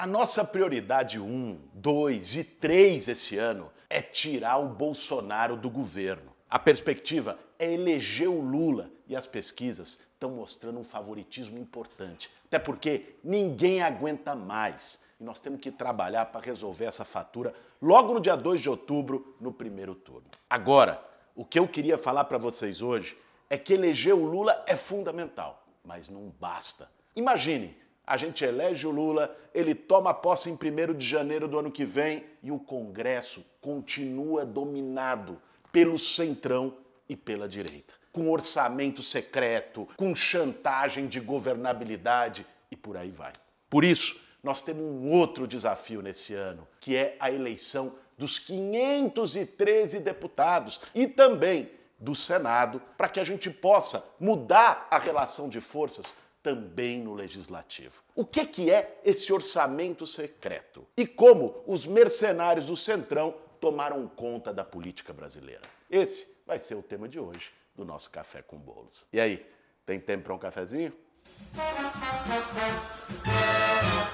A nossa prioridade 1, 2 e 3 esse ano é tirar o Bolsonaro do governo. A perspectiva é eleger o Lula e as pesquisas estão mostrando um favoritismo importante. Até porque ninguém aguenta mais. E nós temos que trabalhar para resolver essa fatura logo no dia 2 de outubro, no primeiro turno. Agora, o que eu queria falar para vocês hoje é que eleger o Lula é fundamental, mas não basta. Imagine, a gente elege o Lula, ele toma posse em 1 de janeiro do ano que vem e o Congresso continua dominado pelo centrão e pela direita. Com orçamento secreto, com chantagem de governabilidade e por aí vai. Por isso, nós temos um outro desafio nesse ano, que é a eleição dos 513 deputados e também do Senado, para que a gente possa mudar a relação de forças também no legislativo. O que, que é esse orçamento secreto? E como os mercenários do Centrão tomaram conta da política brasileira? Esse vai ser o tema de hoje do nosso Café com Bolos. E aí, tem tempo para um cafezinho?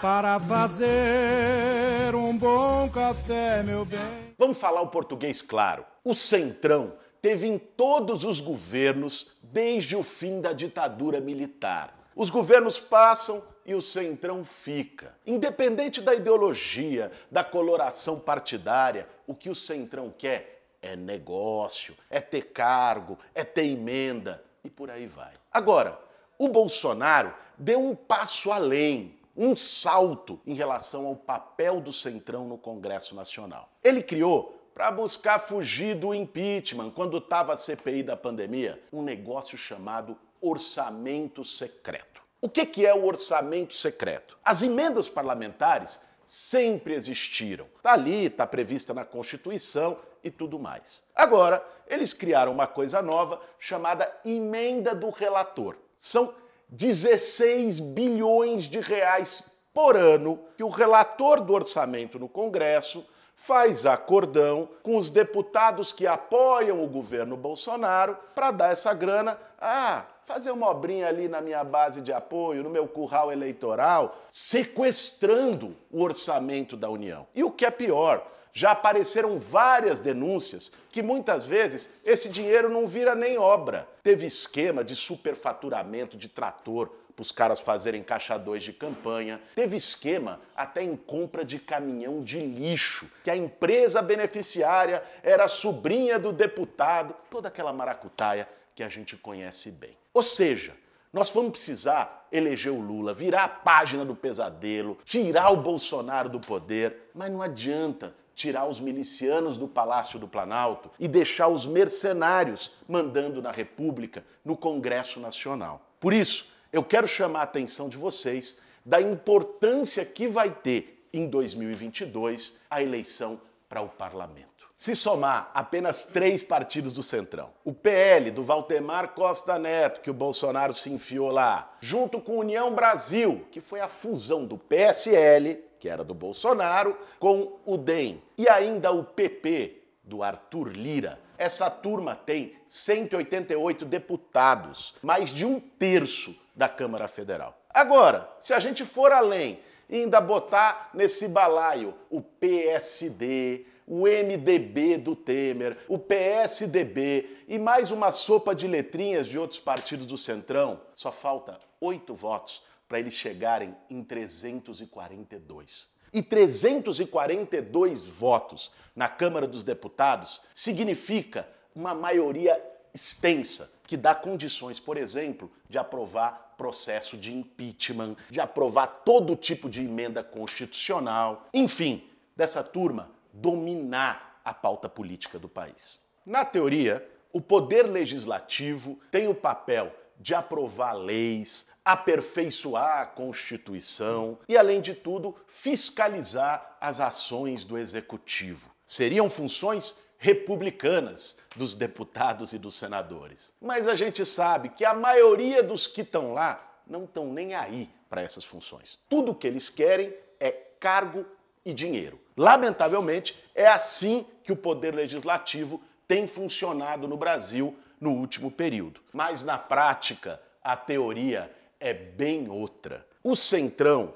Para fazer um bom café, meu bem. Vamos falar o português claro. O Centrão teve em todos os governos desde o fim da ditadura militar. Os governos passam e o centrão fica. Independente da ideologia, da coloração partidária, o que o centrão quer é negócio, é ter cargo, é ter emenda e por aí vai. Agora, o Bolsonaro deu um passo além, um salto em relação ao papel do centrão no Congresso Nacional. Ele criou para buscar fugir do impeachment quando estava a CPI da pandemia, um negócio chamado orçamento secreto. O que, é o orçamento secreto? As emendas parlamentares sempre existiram. Está ali, está prevista na Constituição e tudo mais. Agora, eles criaram uma coisa nova chamada emenda do relator. São 16 bilhões de reais por ano que o relator do orçamento no Congresso faz acordão com os deputados que apoiam o governo Bolsonaro para dar essa grana. Ah, fazer uma obrinha ali na minha base de apoio, no meu curral eleitoral, sequestrando o orçamento da União. E o que é pior, já apareceram várias denúncias que muitas vezes esse dinheiro não vira nem obra. Teve esquema de superfaturamento de trator para os caras fazerem caixa 2 de campanha. Teve esquema até em compra de caminhão de lixo, que a empresa beneficiária era sobrinha do deputado, toda aquela maracutaia que a gente conhece bem. Ou seja, nós vamos precisar eleger o Lula, virar a página do pesadelo, tirar o Bolsonaro do poder, mas não adianta tirar os milicianos do Palácio do Planalto e deixar os mercenários mandando na República, no Congresso Nacional. Por isso, eu quero chamar a atenção de vocês da importância que vai ter em 2022 a eleição para o parlamento. Se somar apenas três partidos do Centrão, o PL do Valtemar Costa Neto, que o Bolsonaro se enfiou lá, junto com União Brasil, que foi a fusão do PSL, que era do Bolsonaro, com o DEM, e ainda o PP do Arthur Lira. Essa turma tem 188 deputados, mais de um terço da Câmara Federal. Agora, se a gente for além e ainda botar nesse balaio o PSD, o MDB do Temer, o PSDB e mais uma sopa de letrinhas de outros partidos do Centrão, só falta oito votos para eles chegarem em 342. E 342 votos na Câmara dos Deputados significa uma maioria extensa que dá condições, por exemplo, de aprovar processo de impeachment, de aprovar todo tipo de emenda constitucional, enfim, dessa turma dominar a pauta política do país. Na teoria, o poder legislativo tem o papel de aprovar leis, aperfeiçoar a Constituição e, além de tudo, fiscalizar as ações do executivo. Seriam funções republicanas dos deputados e dos senadores. Mas a gente sabe que a maioria dos que estão lá não estão nem aí para essas funções. Tudo o que eles querem é cargo e dinheiro. Lamentavelmente, é assim que o poder legislativo tem funcionado no Brasil no último período. Mas na prática, a teoria é bem outra. O Centrão,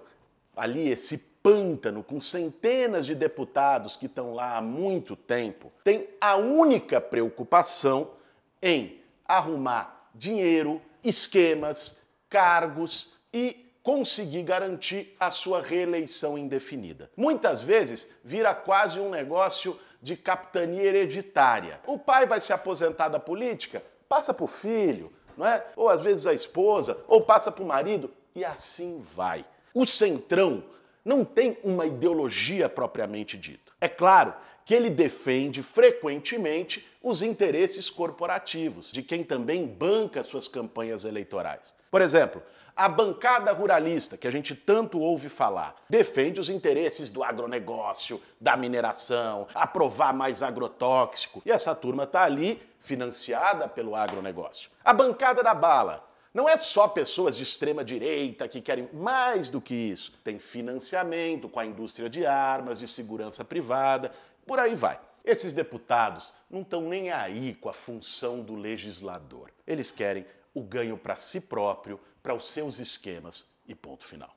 ali esse pântano com centenas de deputados que estão lá há muito tempo tem a única preocupação em arrumar dinheiro, esquemas, cargos e conseguir garantir a sua reeleição indefinida. Muitas vezes vira quase um negócio de capitania hereditária. O pai vai se aposentar da política, passa para o filho, não é? Ou às vezes a esposa, ou passa para o marido, e assim vai. O Centrão não tem uma ideologia propriamente dita. É claro que ele defende frequentemente os interesses corporativos de quem também banca suas campanhas eleitorais. Por exemplo, a bancada ruralista, que a gente tanto ouve falar, defende os interesses do agronegócio, da mineração, aprovar mais agrotóxico. E essa turma está ali financiada pelo agronegócio. A bancada da bala. Não é só pessoas de extrema direita que querem mais do que isso. Tem financiamento com a indústria de armas, de segurança privada, por aí vai. Esses deputados não estão nem aí com a função do legislador. Eles querem o ganho para si próprio, para os seus esquemas e ponto final.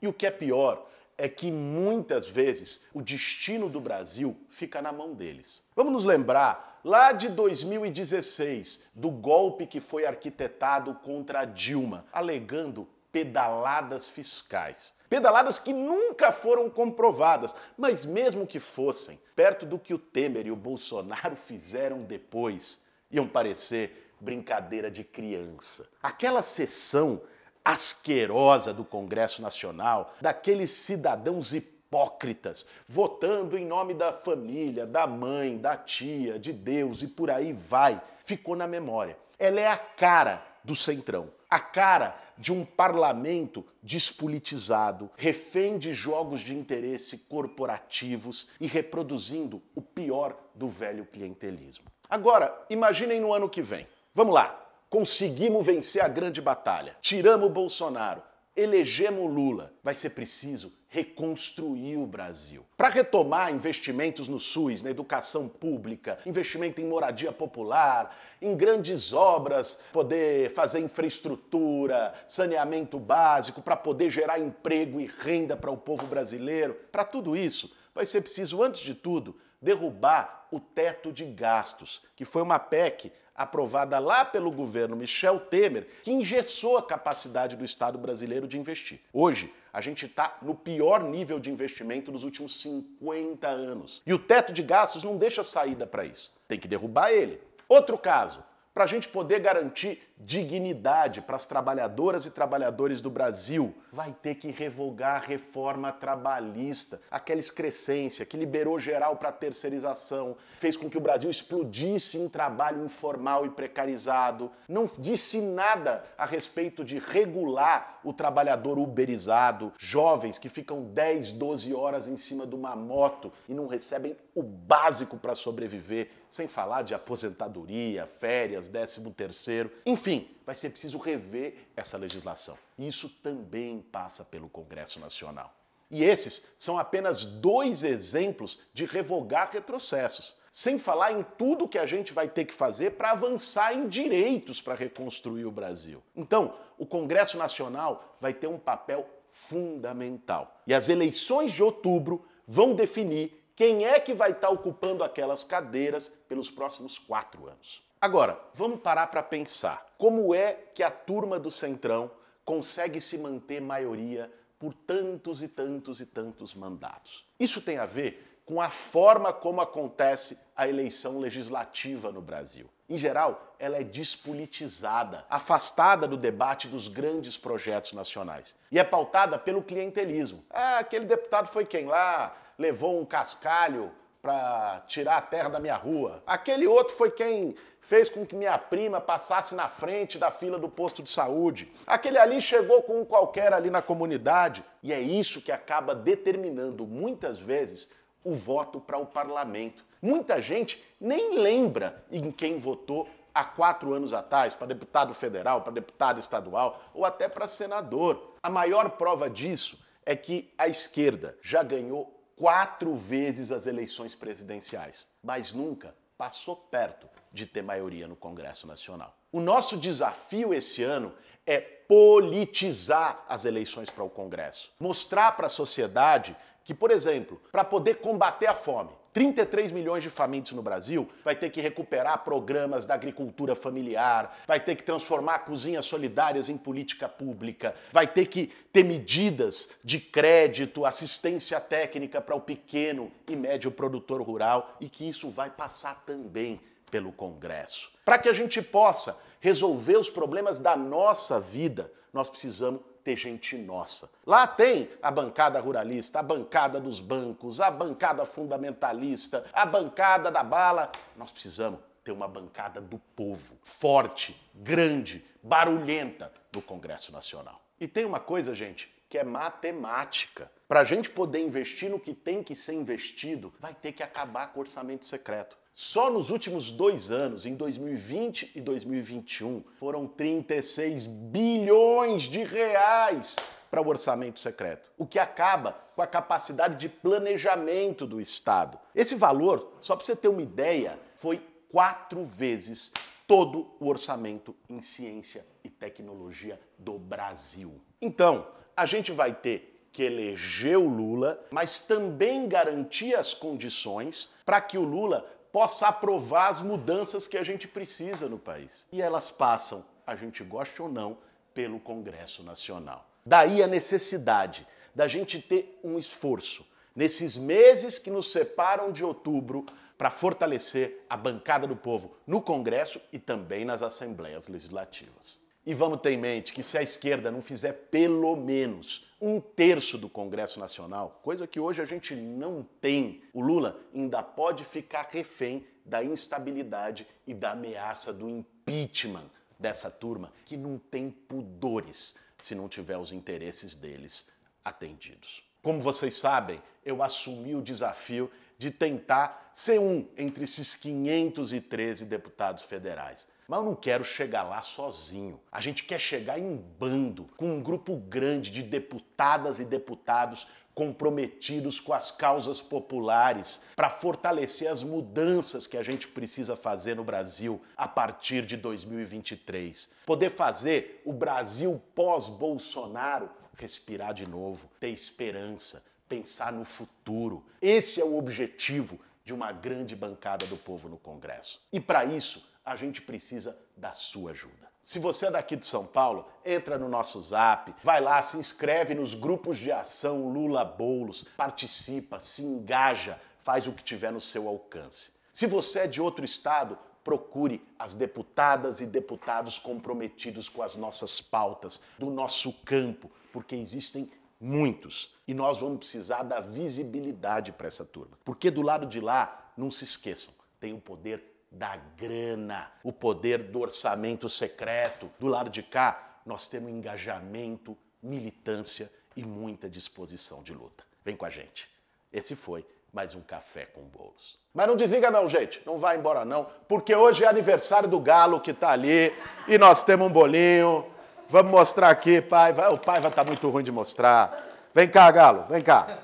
E o que é pior é que muitas vezes o destino do Brasil fica na mão deles. Vamos nos lembrar lá de 2016 do golpe que foi arquitetado contra a Dilma, alegando pedaladas fiscais. Pedaladas que nunca foram comprovadas, mas mesmo que fossem, perto do que o Temer e o Bolsonaro fizeram depois, iam parecer brincadeira de criança. Aquela sessão asquerosa do Congresso Nacional, daqueles cidadãos hipócritas, votando em nome da família, da mãe, da tia, de Deus e por aí vai, ficou na memória. Ela é a cara do Centrão, a cara de um parlamento despolitizado, refém de jogos de interesse corporativos e reproduzindo o pior do velho clientelismo. Agora, imaginem no ano que vem. Vamos lá. Conseguimos vencer a grande batalha. Tiramos o Bolsonaro. Elegemos Lula. Vai ser preciso reconstruir o Brasil. Para retomar investimentos no SUS, na educação pública, investimento em moradia popular, em grandes obras, poder fazer infraestrutura, saneamento básico, para poder gerar emprego e renda para o povo brasileiro. Para tudo isso, vai ser preciso, antes de tudo, derrubar o teto de gastos, que foi uma PEC aprovada lá pelo governo Michel Temer, que engessou a capacidade do Estado brasileiro de investir. Hoje, a gente está no pior nível de investimento dos últimos 50 anos. E o teto de gastos não deixa saída para isso. Tem que derrubar ele. Outro caso, para a gente poder garantir dignidade para as trabalhadoras e trabalhadores do Brasil, vai ter que revogar a reforma trabalhista, aquela excrescência que liberou geral para terceirização, fez com que o Brasil explodisse em trabalho informal e precarizado, não disse nada a respeito de regular o trabalhador uberizado, jovens que ficam 10, 12 horas em cima de uma moto e não recebem o básico para sobreviver, sem falar de aposentadoria, férias, décimo terceiro, enfim, enfim, vai ser preciso rever essa legislação. Isso também passa pelo Congresso Nacional. E esses são apenas dois exemplos de revogar retrocessos, sem falar em tudo que a gente vai ter que fazer para avançar em direitos para reconstruir o Brasil. Então, o Congresso Nacional vai ter um papel fundamental. E as eleições de outubro vão definir quem é que vai estar ocupando aquelas cadeiras pelos próximos quatro anos. Agora, vamos parar para pensar. Como é que a turma do Centrão consegue se manter maioria por tantos e tantos e tantos mandatos? Isso tem a ver com a forma como acontece a eleição legislativa no Brasil. Em geral, ela é despolitizada, afastada do debate dos grandes projetos nacionais e é pautada pelo clientelismo. Ah, aquele deputado foi quem lá? Levou um cascalho para tirar a terra da minha rua. Aquele outro foi quem fez com que minha prima passasse na frente da fila do posto de saúde. Aquele ali chegou com um qualquer ali na comunidade. E é isso que acaba determinando muitas vezes o voto para o parlamento. Muita gente nem lembra em quem votou há quatro anos atrás, para deputado federal, para deputado estadual ou até para senador. A maior prova disso é que a esquerda já ganhou quatro vezes as eleições presidenciais, mas nunca passou perto de ter maioria no Congresso Nacional. O nosso desafio esse ano é politizar as eleições para o Congresso. Mostrar para a sociedade que, por exemplo, para poder combater a fome, 33 milhões de famintos no Brasil, vai ter que recuperar programas da agricultura familiar, vai ter que transformar cozinhas solidárias em política pública, vai ter que ter medidas de crédito, assistência técnica para o pequeno e médio produtor rural e que isso vai passar também pelo Congresso. Para que a gente possa resolver os problemas da nossa vida, nós precisamos ter gente nossa. Lá tem a bancada ruralista, a bancada dos bancos, a bancada fundamentalista, a bancada da bala. Nós precisamos ter uma bancada do povo, forte, grande, barulhenta no Congresso Nacional. E tem uma coisa, gente, que é matemática. Para a gente poder investir no que tem que ser investido, vai ter que acabar com o orçamento secreto. Só nos últimos dois anos, em 2020 e 2021, foram 36 bilhões de reais para o orçamento secreto, o que acaba com a capacidade de planejamento do Estado. Esse valor, só para você ter uma ideia, foi quatro vezes todo o orçamento em ciência e tecnologia do Brasil. Então, a gente vai ter que eleger o Lula, mas também garantir as condições para que o Lula possa aprovar as mudanças que a gente precisa no país. E elas passam, a gente goste ou não, pelo Congresso Nacional. Daí a necessidade da gente ter um esforço nesses meses que nos separam de outubro para fortalecer a bancada do povo no Congresso e também nas assembleias legislativas. E vamos ter em mente que se a esquerda não fizer pelo menos um terço do Congresso Nacional, coisa que hoje a gente não tem, o Lula ainda pode ficar refém da instabilidade e da ameaça do impeachment dessa turma que não tem pudores se não tiver os interesses deles atendidos. Como vocês sabem, eu assumi o desafio de tentar ser um entre esses 513 deputados federais. Mas eu não quero chegar lá sozinho. A gente quer chegar em bando, com um grupo grande de deputadas e deputados comprometidos com as causas populares para fortalecer as mudanças que a gente precisa fazer no Brasil a partir de 2023. Poder fazer o Brasil pós-Bolsonaro respirar de novo, ter esperança, pensar no futuro. Esse é o objetivo de uma grande bancada do povo no Congresso. E para isso, a gente precisa da sua ajuda. Se você é daqui de São Paulo, entra no nosso zap, vai lá, se inscreve nos grupos de ação Lula Boulos, participa, se engaja, faz o que tiver no seu alcance. Se você é de outro estado, procure as deputadas e deputados comprometidos com as nossas pautas, do nosso campo, porque existem muitos. E nós vamos precisar da visibilidade para essa turma. Porque do lado de lá, não se esqueçam, tem o poder da grana, o poder do orçamento secreto. Do lado de cá, nós temos engajamento, militância e muita disposição de luta. Vem com a gente. Esse foi mais um café com bolos. Mas não desliga não, gente. Não vai embora não, porque hoje é aniversário do Galo que tá ali e nós temos um bolinho. Vamos mostrar aqui, pai. O pai vai estar tá muito ruim de mostrar. Vem cá, Galo, vem cá.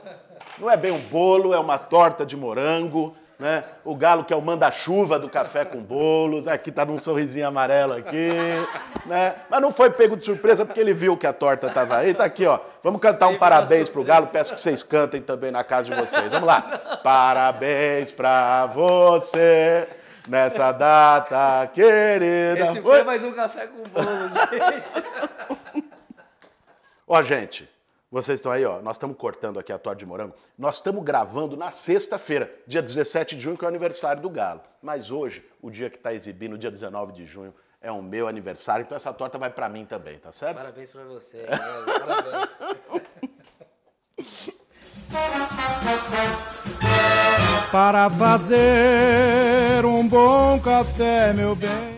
Não é bem um bolo, é uma torta de morango. Né? O Galo, que é o manda-chuva do café com bolos, aqui tá num sorrisinho amarelo aqui, né? Mas não foi pego de surpresa porque ele viu que a torta estava aí. Tá aqui, ó. Vamos cantar um parabéns pro Galo. Peço que vocês cantem também na casa de vocês. Vamos lá. Parabéns pra você nessa data querida. Esse foi mais um café com bolo, gente. Ó, gente, vocês estão aí, ó. Nós estamos cortando aqui a torta de morango. Nós estamos gravando na sexta-feira, dia 17 de junho, que é o aniversário do Galo. Mas hoje, o dia que está exibindo, dia 19 de junho, é o meu aniversário. Então essa torta vai para mim também, tá certo? Parabéns para você. Parabéns. para fazer um bom café, meu bem.